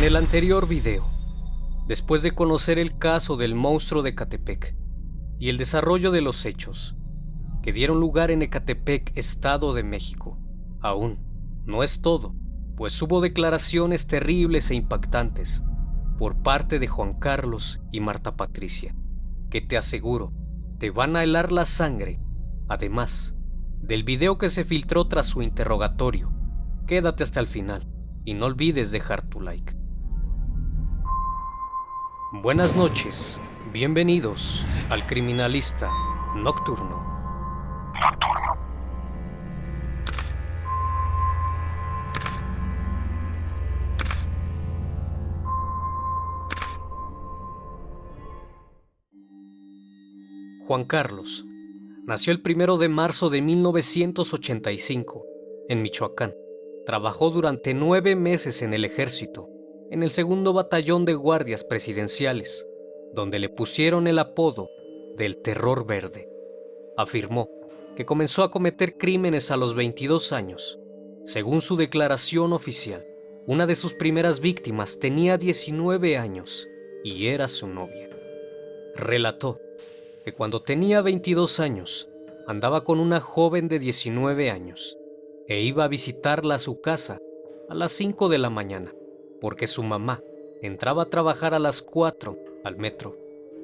En el anterior video, después de conocer el caso del monstruo de Ecatepec y el desarrollo de los hechos que dieron lugar en Ecatepec, Estado de México, aún no es todo, pues hubo declaraciones terribles e impactantes por parte de Juan Carlos y Marta Patricia, que te aseguro te van a helar la sangre, además del video que se filtró tras su interrogatorio. Quédate hasta el final y no olvides dejar tu like. Buenas noches, bienvenidos al Criminalista Nocturno. Juan Carlos nació el primero de marzo de 1985 en Michoacán. Trabajó durante nueve meses en el ejército, en el segundo batallón de guardias presidenciales, donde le pusieron el apodo del Terror Verde. Afirmó que comenzó a cometer crímenes a los 22 años. Según su declaración oficial, una de sus primeras víctimas tenía 19 años y era su novia. Relató que cuando tenía 22 años andaba con una joven de 19 años e iba a visitarla a su casa a las 5 de la mañana, porque su mamá entraba a trabajar a las 4 al metro.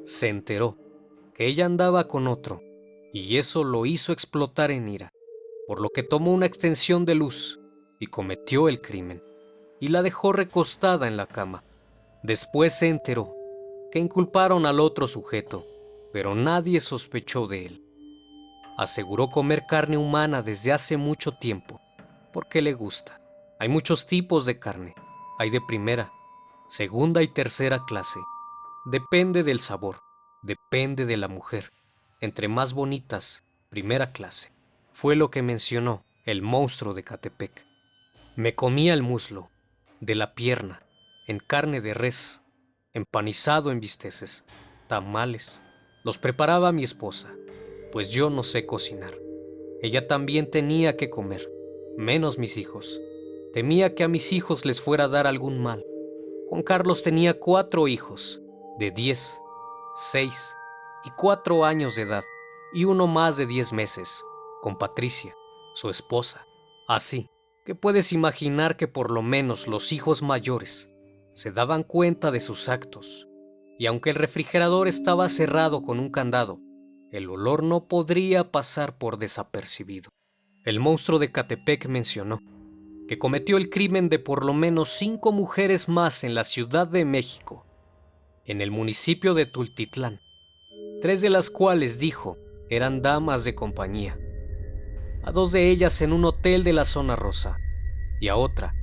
Se enteró que ella andaba con otro y eso lo hizo explotar en ira, por lo que tomó una extensión de luz y cometió el crimen y la dejó recostada en la cama. Después se enteró que inculparon al otro sujeto, pero nadie sospechó de él aseguró comer carne humana desde hace mucho tiempo, porque le gusta. Hay muchos tipos de carne. Hay de primera, segunda y tercera clase. Depende del sabor, depende de la mujer. Entre más bonitas, primera clase. Fue lo que mencionó el monstruo de Catepec. Me comía el muslo, de la pierna, en carne de res, empanizado en bisteces, tamales. Los preparaba mi esposa pues yo no sé cocinar. Ella también tenía que comer, menos mis hijos. Temía que a mis hijos les fuera a dar algún mal. Juan Carlos tenía cuatro hijos, de diez, seis y cuatro años de edad, y uno más de diez meses, con Patricia, su esposa. Así que puedes imaginar que por lo menos los hijos mayores se daban cuenta de sus actos, y aunque el refrigerador estaba cerrado con un candado, el olor no podría pasar por desapercibido. El monstruo de Catepec mencionó que cometió el crimen de por lo menos cinco mujeres más en la Ciudad de México, en el municipio de Tultitlán, tres de las cuales dijo eran damas de compañía, a dos de ellas en un hotel de la zona rosa y a otra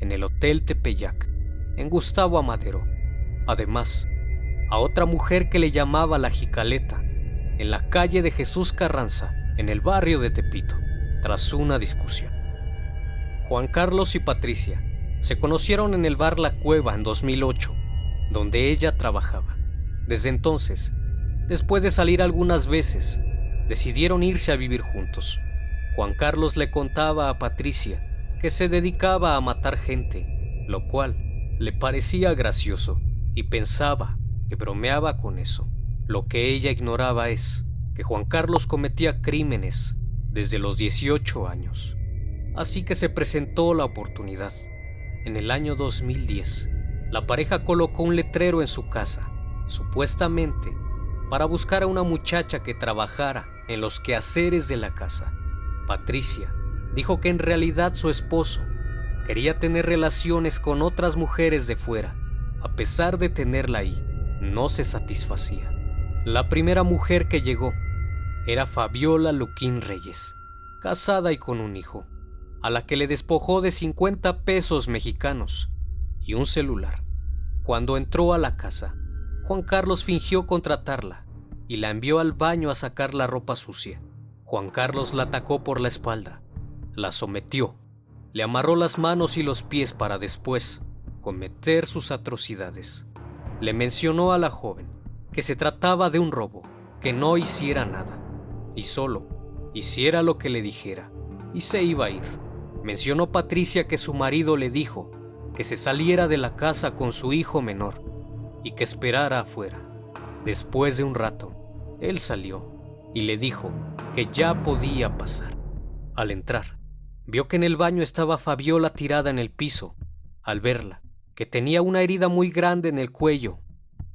en el Hotel Tepeyac, en Gustavo Amadero. Además, a otra mujer que le llamaba la Jicaleta, en la calle de Jesús Carranza, en el barrio de Tepito, tras una discusión. Juan Carlos y Patricia se conocieron en el bar La Cueva en 2008, donde ella trabajaba. Desde entonces, después de salir algunas veces, decidieron irse a vivir juntos. Juan Carlos le contaba a Patricia que se dedicaba a matar gente, lo cual le parecía gracioso y pensaba que bromeaba con eso. Lo que ella ignoraba es que Juan Carlos cometía crímenes desde los 18 años. Así que se presentó la oportunidad. En el año 2010, la pareja colocó un letrero en su casa, supuestamente para buscar a una muchacha que trabajara en los quehaceres de la casa. Patricia dijo que en realidad su esposo quería tener relaciones con otras mujeres de fuera. A pesar de tenerla ahí, no se satisfacía. La primera mujer que llegó era Fabiola Luquín Reyes, casada y con un hijo, a la que le despojó de 50 pesos mexicanos y un celular. Cuando entró a la casa, Juan Carlos fingió contratarla y la envió al baño a sacar la ropa sucia. Juan Carlos la atacó por la espalda, la sometió, le amarró las manos y los pies para después cometer sus atrocidades. Le mencionó a la joven que se trataba de un robo, que no hiciera nada, y solo hiciera lo que le dijera, y se iba a ir. Mencionó Patricia que su marido le dijo que se saliera de la casa con su hijo menor y que esperara afuera. Después de un rato, él salió y le dijo que ya podía pasar. Al entrar, vio que en el baño estaba Fabiola tirada en el piso. Al verla, que tenía una herida muy grande en el cuello,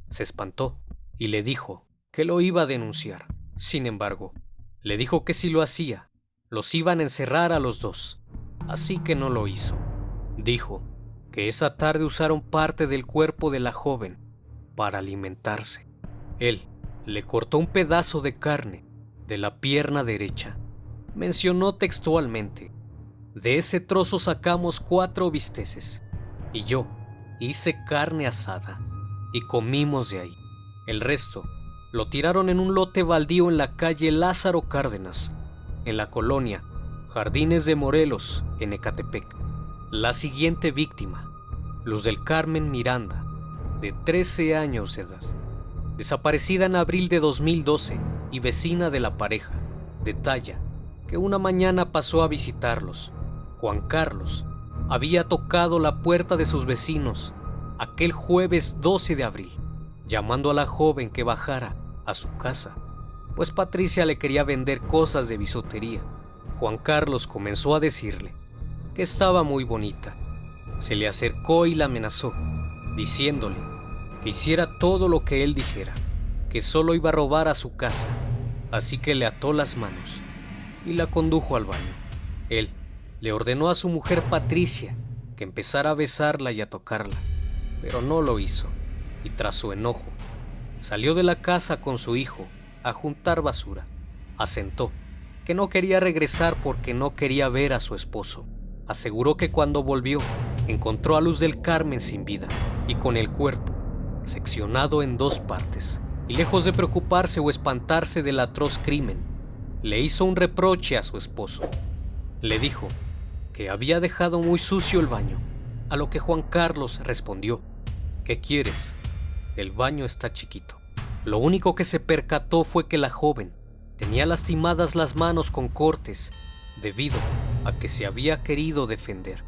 se espantó y le dijo que lo iba a denunciar. Sin embargo, le dijo que si lo hacía, los iban a encerrar a los dos, así que no lo hizo. Dijo que esa tarde usaron parte del cuerpo de la joven para alimentarse. Él le cortó un pedazo de carne de la pierna derecha. Mencionó textualmente, de ese trozo sacamos cuatro bisteces y yo hice carne asada y comimos de ahí. El resto lo tiraron en un lote baldío en la calle Lázaro Cárdenas, en la colonia Jardines de Morelos, en Ecatepec. La siguiente víctima, Luz del Carmen Miranda, de 13 años de edad, desaparecida en abril de 2012 y vecina de la pareja, detalla que una mañana pasó a visitarlos. Juan Carlos había tocado la puerta de sus vecinos aquel jueves 12 de abril, llamando a la joven que bajara a su casa, pues Patricia le quería vender cosas de bisutería. Juan Carlos comenzó a decirle que estaba muy bonita. Se le acercó y la amenazó, diciéndole que hiciera todo lo que él dijera, que solo iba a robar a su casa, así que le ató las manos y la condujo al baño. Él le ordenó a su mujer Patricia que empezara a besarla y a tocarla, pero no lo hizo, y tras su enojo, salió de la casa con su hijo a juntar basura. Asentó que no quería regresar porque no quería ver a su esposo. Aseguró que cuando volvió, encontró a Luz del Carmen sin vida y con el cuerpo seccionado en dos partes. Y lejos de preocuparse o espantarse del atroz crimen, le hizo un reproche a su esposo. Le dijo que había dejado muy sucio el baño, a lo que Juan Carlos respondió, ¿qué quieres? El baño está chiquito. Lo único que se percató fue que la joven tenía lastimadas las manos con cortes debido a que se había querido defender.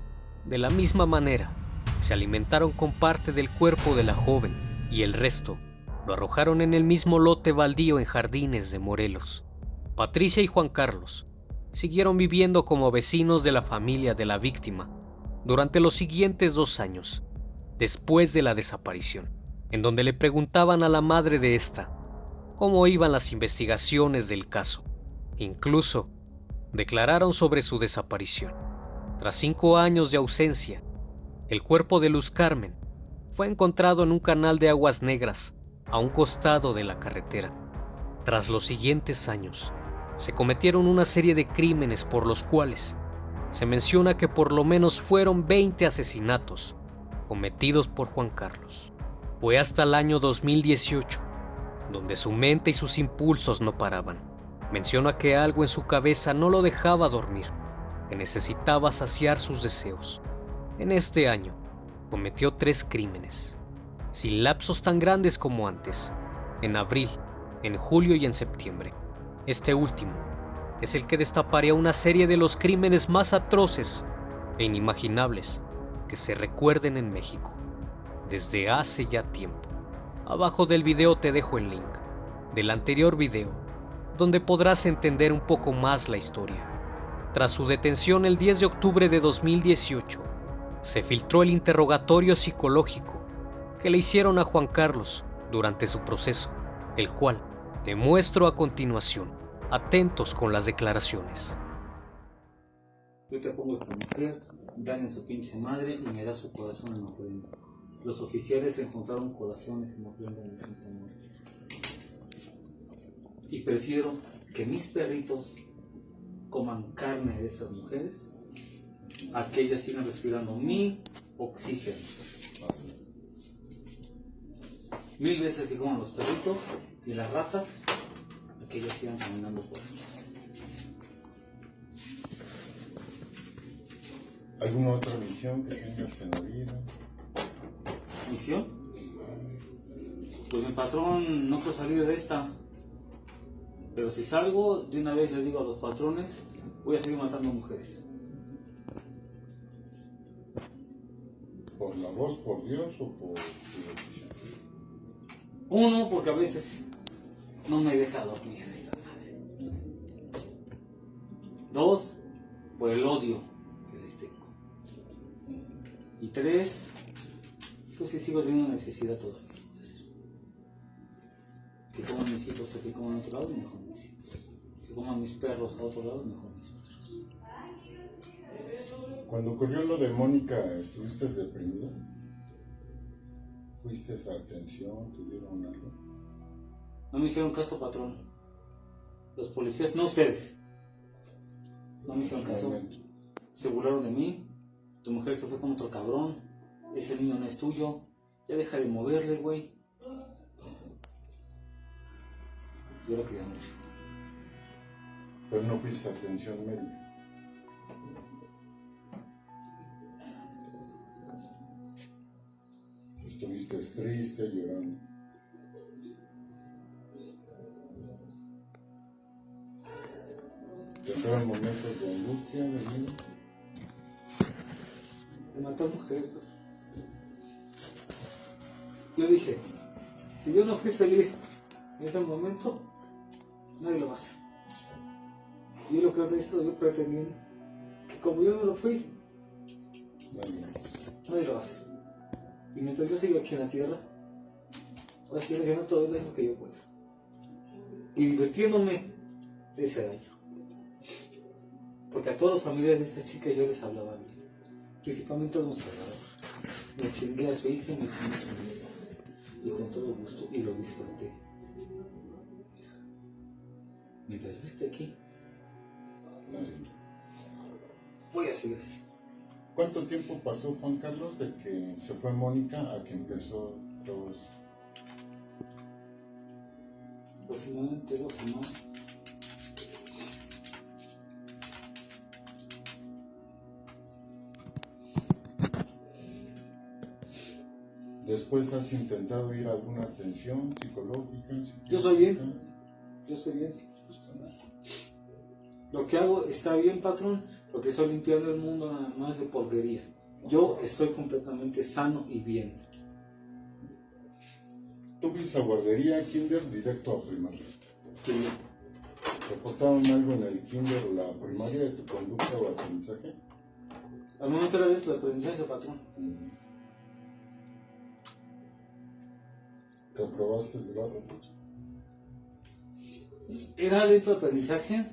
De la misma manera, se alimentaron con parte del cuerpo de la joven y el resto lo arrojaron en el mismo lote baldío en Jardines de Morelos. Patricia y Juan Carlos siguieron viviendo como vecinos de la familia de la víctima durante los siguientes dos años, después de la desaparición, en donde le preguntaban a la madre de esta cómo iban las investigaciones del caso. Incluso declararon sobre su desaparición. Tras cinco años de ausencia, el cuerpo de Luz Carmen fue encontrado en un canal de aguas negras a un costado de la carretera. Tras los siguientes años, se cometieron una serie de crímenes por los cuales se menciona que por lo menos fueron 20 asesinatos cometidos por Juan Carlos. Fue hasta el año 2018 donde su mente y sus impulsos no paraban. Menciona que algo en su cabeza no lo dejaba dormir, que necesitaba saciar sus deseos. En este año cometió tres crímenes, sin lapsos tan grandes como antes, en abril, en julio y en septiembre. Este último es el que destaparía una serie de los crímenes más atroces e inimaginables que se recuerden en México desde hace ya tiempo. Abajo del video te dejo el link del anterior video, donde podrás entender un poco más la historia. Tras su detención el 10 de octubre de 2018, se filtró el interrogatorio psicológico que le hicieron a Juan Carlos durante su proceso, el cual te muestro a continuación. Atentos con las declaraciones. Yo te pongo esta mujer, daña su pinche madre y me da su corazón en ofrenda. Los oficiales encontraron corazones en el Santa Muerte. Y prefiero que mis perritos coman carne de estas mujeres a que ellas sigan respirando mi oxígeno. Mil veces que coman los perritos y las ratas a que ellas sigan caminando por ahí. ¿Alguna otra misión que tengas en la vida? Misión. Pues mi patrón no quiero salir de esta. Pero si salgo, de una vez le digo a los patrones, voy a seguir matando mujeres. ¿Por la voz, por Dios o por? Uno, porque a veces no me deja dormir esta madre. Dos, por el odio que les tengo. Y tres, si sigo teniendo necesidad todavía. Que coman mis hijos o que coman a otro lado, mejor mis hijos. Que coman mis perros a otro lado, mejor mis perros. Cuando ocurrió lo de Mónica, ¿estuviste deprimido? ¿Fuiste a atención? ¿Te dieron algo? No me hicieron caso, patrón. Los policías, no ustedes. No me hicieron caso. Se burlaron de mí. Tu mujer se fue con otro cabrón. Ese niño no es tuyo. Ya deja de moverle, güey. Yo lo quería mucho. Pero no fuiste a atención médica. Estuviste triste, llorando. ¿Te momentos de angustia, de miedo? Me mató a mujer. Yo dije, si yo no fui feliz en ese momento, nadie lo va a hacer. Y lo que he estado yo pretendiendo, que como yo no lo fui, Nadie lo va a hacer. Y mientras yo siga aquí en la tierra, voy a seguir haciendo todo el daño que yo pueda. Y divirtiéndome de ese daño. Porque a todos los familiares de esta chica yo les hablaba bien. Principalmente a los. Me chingué a su hija y me chingué a su nieta. Y con todo gusto, y lo disfruté. Mientras yo esté aquí, voy a seguir así. ¿Cuánto tiempo pasó Juan Carlos de que se fue Mónica a que empezó todo esto? Aproximadamente dos semanas. Después has intentado ir a alguna atención psicológica. Yo soy bien. Yo estoy bien. Lo que hago está bien, patrón, porque estoy limpiando el mundo nada más de porquería. Yo estoy completamente sano y bien. Tú fuiste a guardería, kinder, directo a primaria. Sí. ¿Reportaron algo en el kinder o la primaria de tu conducta o aprendizaje? Al momento era dentro del aprendizaje, patrón. ¿Reprobaste ese lado? Era dentro del aprendizaje,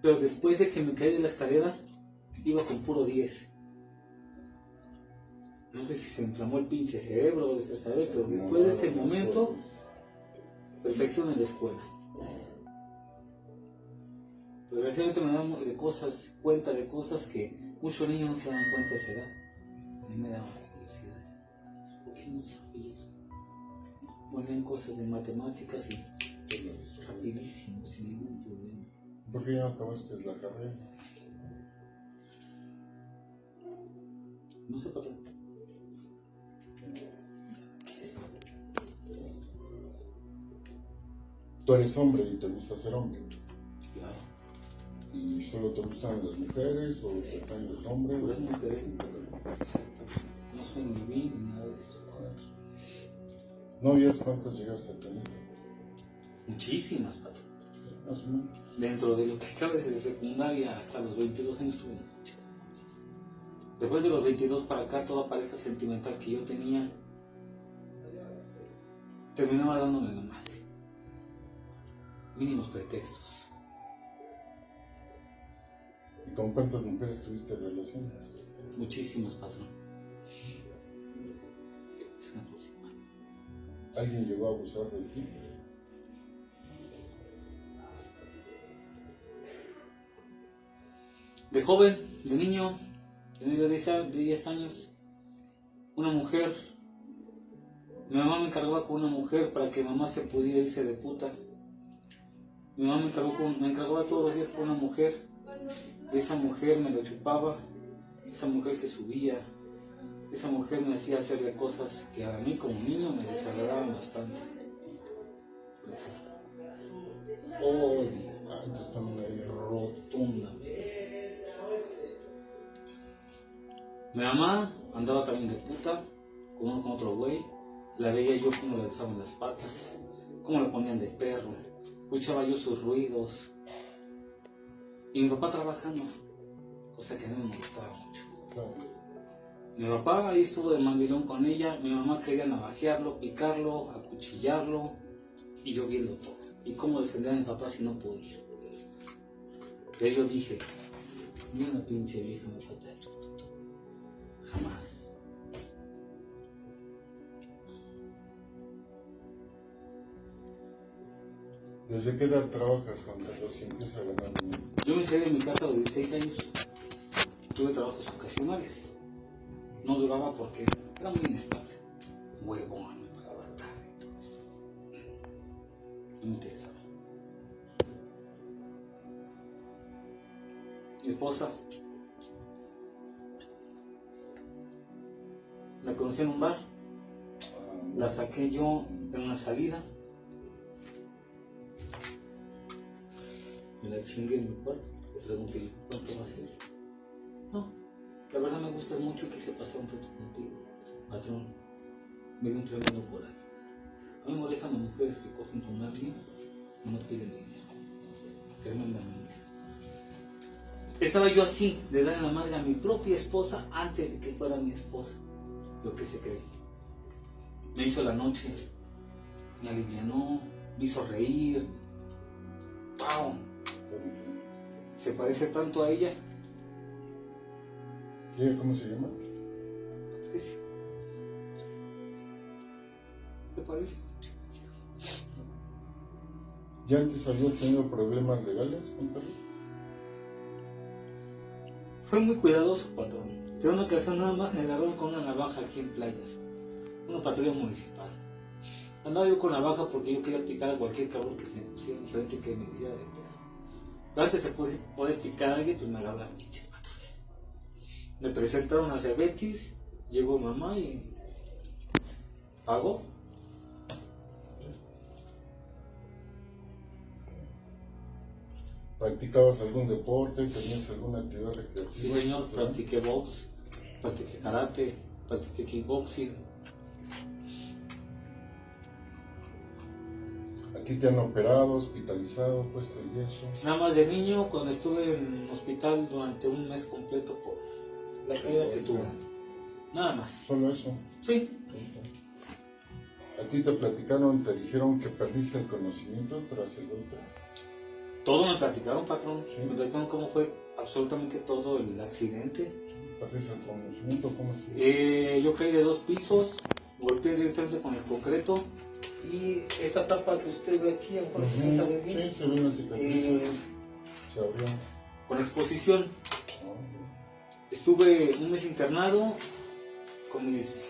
pero después de que me caí de la escalera, iba con puro 10. No sé si se inflamó el pinche cerebro, o se sabe, pero después de ese momento, perfección en la escuela. Pero recientemente me dan de cosas, cuenta de cosas que muchos niños no se dan cuenta de esa edad. A mí me daba curiosidad. ¿Por qué no sabía? Ponían cosas de matemáticas y rapidísimo, sin ningún problema. ¿Por qué ya no acabaste la carrera? No sé patrón. Tú eres hombre y te gusta ser hombre. Claro. ¿Y solo te gustan las mujeres o te gustan los hombres? Puras mujeres. No soy ni bi ¿Novias cuántas llegaste a tener? Muchísimas, patrón. Más o menos. Dentro de lo que cabe desde secundaria hasta los 22 años tuve. Después de los 22 para acá, toda pareja sentimental que yo tenía terminaba dándome la madre. Mínimos pretextos. ¿Y con cuántas mujeres tuviste relaciones? Muchísimas, patrón. ¿Alguien llegó a abusar de? De joven, de niño, de 10 a- de 10 años, una mujer, mi mamá me encargaba con una mujer para que mamá se pudiera irse de puta. Mi mamá me, encargó con- me encargaba todos los días con una mujer, esa mujer me lo chupaba, esa mujer se subía, esa mujer me hacía hacerle cosas que a mí como niño me desagradaban bastante. Odio Ah, rotundamente. Mi mamá andaba también de puta con, uno- con otro güey. La veía yo cómo le alzaban las patas, cómo le ponían de perro. Escuchaba yo sus ruidos. Y mi papá trabajando, cosa que a mí me molestaba mucho. Mi papá ahí estuvo de mandilón con ella, mi mamá quería navajearlo, picarlo, acuchillarlo, y yo viendo todo. Y cómo defender a mi papá si no podía. Pero yo dije, ni una pinche vieja me va a traer. Jamás. ¿Desde qué edad trabajas, Juan Carlos, y empiezas a ganar dinero? Yo me salí de mi casa a los 16 años. Tuve trabajos ocasionales. No duraba porque era muy inestable. Huevón, todo eso. No me interesaba. Mi esposa la conocí en un bar. La saqué yo en una salida. Me la chingué en mi cuarto. Le pregunté, ¿cuánto va a ser? No, la verdad me gustas mucho y quise pasar un rato contigo. Patrón, dio un tremendo coraje. A mí me molestan las mujeres que cogen con alguien y no piden dinero. Tremendamente. Estaba yo así, de dar la madre a mi propia esposa antes de que fuera mi esposa. Lo que se cree. Me hizo la noche, me alivianó, me hizo reír. ¡Pau! Se parece tanto a ella. ¿Y ella cómo se llama? Patricia. Se parece mucho. ¿Ya antes habías tenido problemas legales, Carlos? Fue muy cuidadoso, patrón. Pero una ocasión nada más me agarraron con una navaja aquí en playas. Una patrulla municipal. Andaba yo con navaja porque yo quería picar a cualquier cabrón que se me pusiera enfrente que me hiciera de pedo. Pero antes de poder- picar a alguien, pues me agarró la pinche patrulla. Me presentaron a Betis, llegó mamá y pagó. ¿Practicabas algún deporte? ¿Tenías alguna actividad Sí, recreativa? señor, practiqué box, practiqué karate, practiqué kickboxing. ¿Aquí te han operado, hospitalizado, puesto yeso? Nada más de niño, cuando estuve en hospital durante un mes completo por la caída que tuve. Nada más. Solo eso. Sí, ¿A ti te platicaron, te dijeron que perdiste el conocimiento tras el golpe? todo me platicaron, patrón. Sí. Me platicaron cómo fue absolutamente todo el accidente. ¿Perdiste el conocimiento? ¿Cómo estuvo? Eh, yo caí de dos pisos, golpeé directamente con el concreto y esta tapa que usted ve aquí, mejor se sabe Ujú. bien, Sí, se ve una cicatriz. eh, Se abrió. con exposición. Estuve un mes internado con mis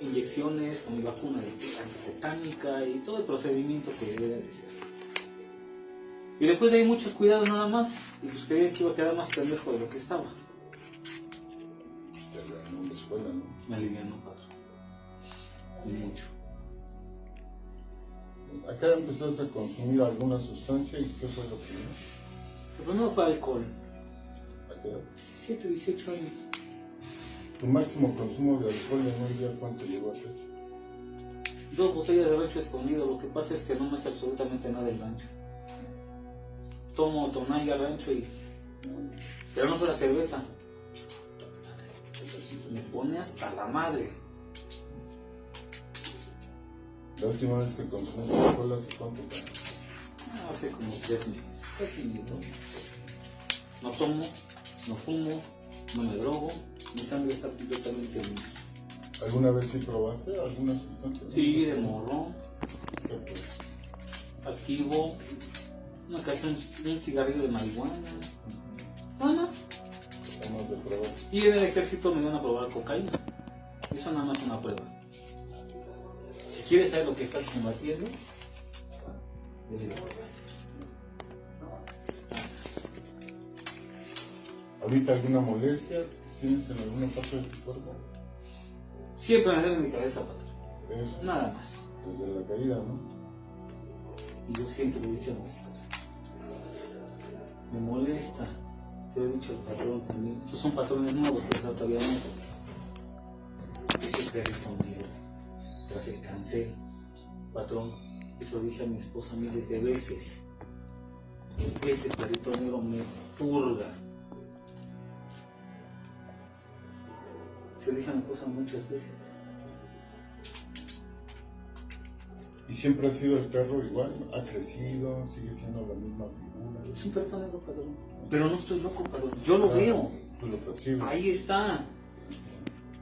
inyecciones, con mi vacuna antitetánica y todo el procedimiento que debe de ser. Y después de ahí muchos cuidados nada más, y pues creía que iba a quedar más pendejo de lo que estaba. la escuela, ¿no? Me alivianó, patrón. Y mucho. Acá empezaste a consumir alguna sustancia y ¿qué fue lo primero? Lo primero fue alcohol. ¿A qué edad? 17, 18 años. Tu máximo consumo de alcohol en un día, ¿cuánto llegó a ser? Dos botellas de rancho escondido. Lo que pasa es que no me hace absolutamente nada el rancho. Tomo tonalla rancho y... Pero no fuera cerveza. Me pone hasta la madre. La última vez que consumiste alcohol, ¿hace cuánto tiempo? Ah, Hace como tres meses. Casi ni dos. No tomo, no fumo, no me drogo. Mi sangre está completamente limpia. ¿Alguna vez sí probaste alguna sustancia? Sí, de morro, activo, una ocasión un cigarrillo de marihuana. Nada más. De probar. Y en el ejército me iban a probar cocaína. Eso nada más una prueba. Si quieres saber lo que estás combatiendo, debes de probar. ¿Ahorita alguna molestia tienes en alguna parte de tu cuerpo? Siempre me duele mi cabeza, patrón. Eso, Nada más. desde la caída, ¿no? Y yo siempre lo he dicho a mis hijos. Me molesta. Se lo he dicho al patrón también. Estos son patrones nuevos, pero todavía no. Ese perrito negro, tras el cáncer, patrón, eso dije a mi esposa miles de veces. Ese perrito negro me purga. Se mi esposa muchas veces. ¿Y siempre ha sido el perro igual? ¿Ha crecido? ¿Sigue siendo la misma figura? Es un perrito negro, patrón. Pero no estoy loco, patrón. Yo lo veo. Lo percibes. Ahí está.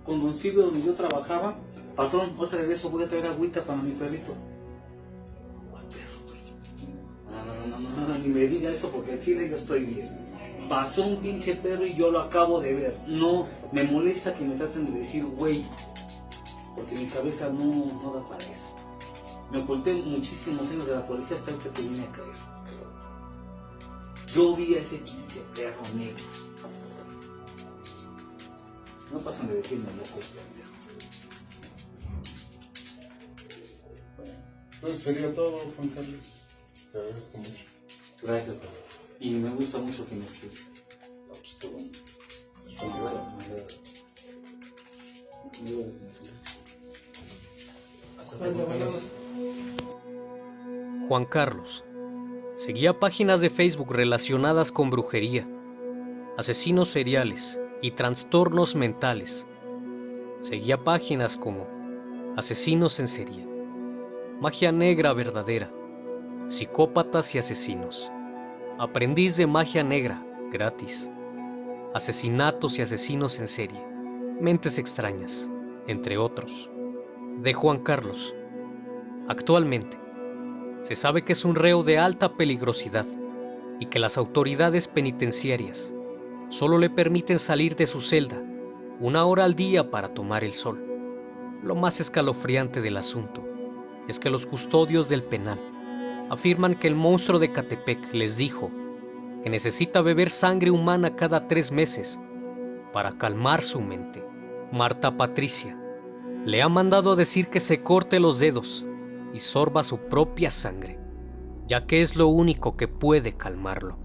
Con Don Silvio, donde yo trabajaba, patrón, otra vez voy a traer agüita para mi perrito. ¿Cuál perro? No, no, no, no, no, no, ni me diga eso porque en Chile yo estoy bien. Pasó un pinche perro y yo lo acabo de ver. No, me molesta que me traten de decir güey, porque mi cabeza no, no da para eso. Me oculté muchísimos años de la policía hasta ahorita que vine a caer. Yo vi a ese pinche perro negro. No pasan de decirme loco, pendejo. Entonces sería todo, Juan Carlos. Te agradezco mucho. Gracias, papá. Y me gusta mucho que me escribas. No, pues qué bueno. Me agrada, me agrada. Me agrada. Hasta luego. Juan Carlos seguía páginas de Facebook relacionadas con brujería, asesinos seriales y trastornos mentales. Seguía páginas como Asesinos en serie, Magia Negra Verdadera, Psicópatas y Asesinos, Aprendiz de Magia Negra, gratis, Asesinatos y Asesinos en serie, Mentes extrañas, entre otros. De Juan Carlos. Actualmente, se sabe que es un reo de alta peligrosidad y que las autoridades penitenciarias solo le permiten salir de su celda una hora al día para tomar el sol. Lo más escalofriante del asunto es que los custodios del penal afirman que el monstruo de Catepec les dijo que necesita beber sangre humana cada tres meses para calmar su mente. Marta Patricia le ha mandado a decir que se corte los dedos y sorba su propia sangre, ya que es lo único que puede calmarlo.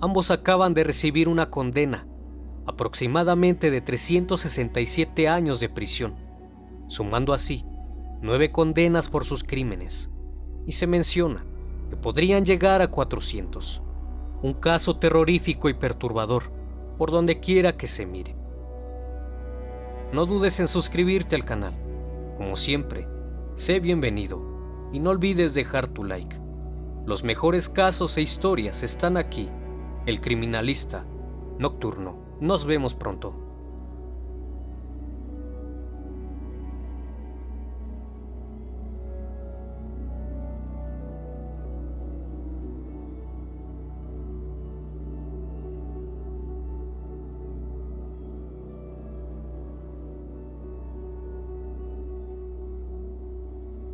Ambos acaban de recibir una condena, aproximadamente de 367 años de prisión, sumando así nueve condenas por sus crímenes, y se menciona que podrían llegar a 400. Un caso terrorífico y perturbador, por donde quiera que se mire. No dudes en suscribirte al canal. Como siempre, sé bienvenido y no olvides dejar tu like. Los mejores casos e historias están aquí. El criminalista nocturno. Nos vemos pronto.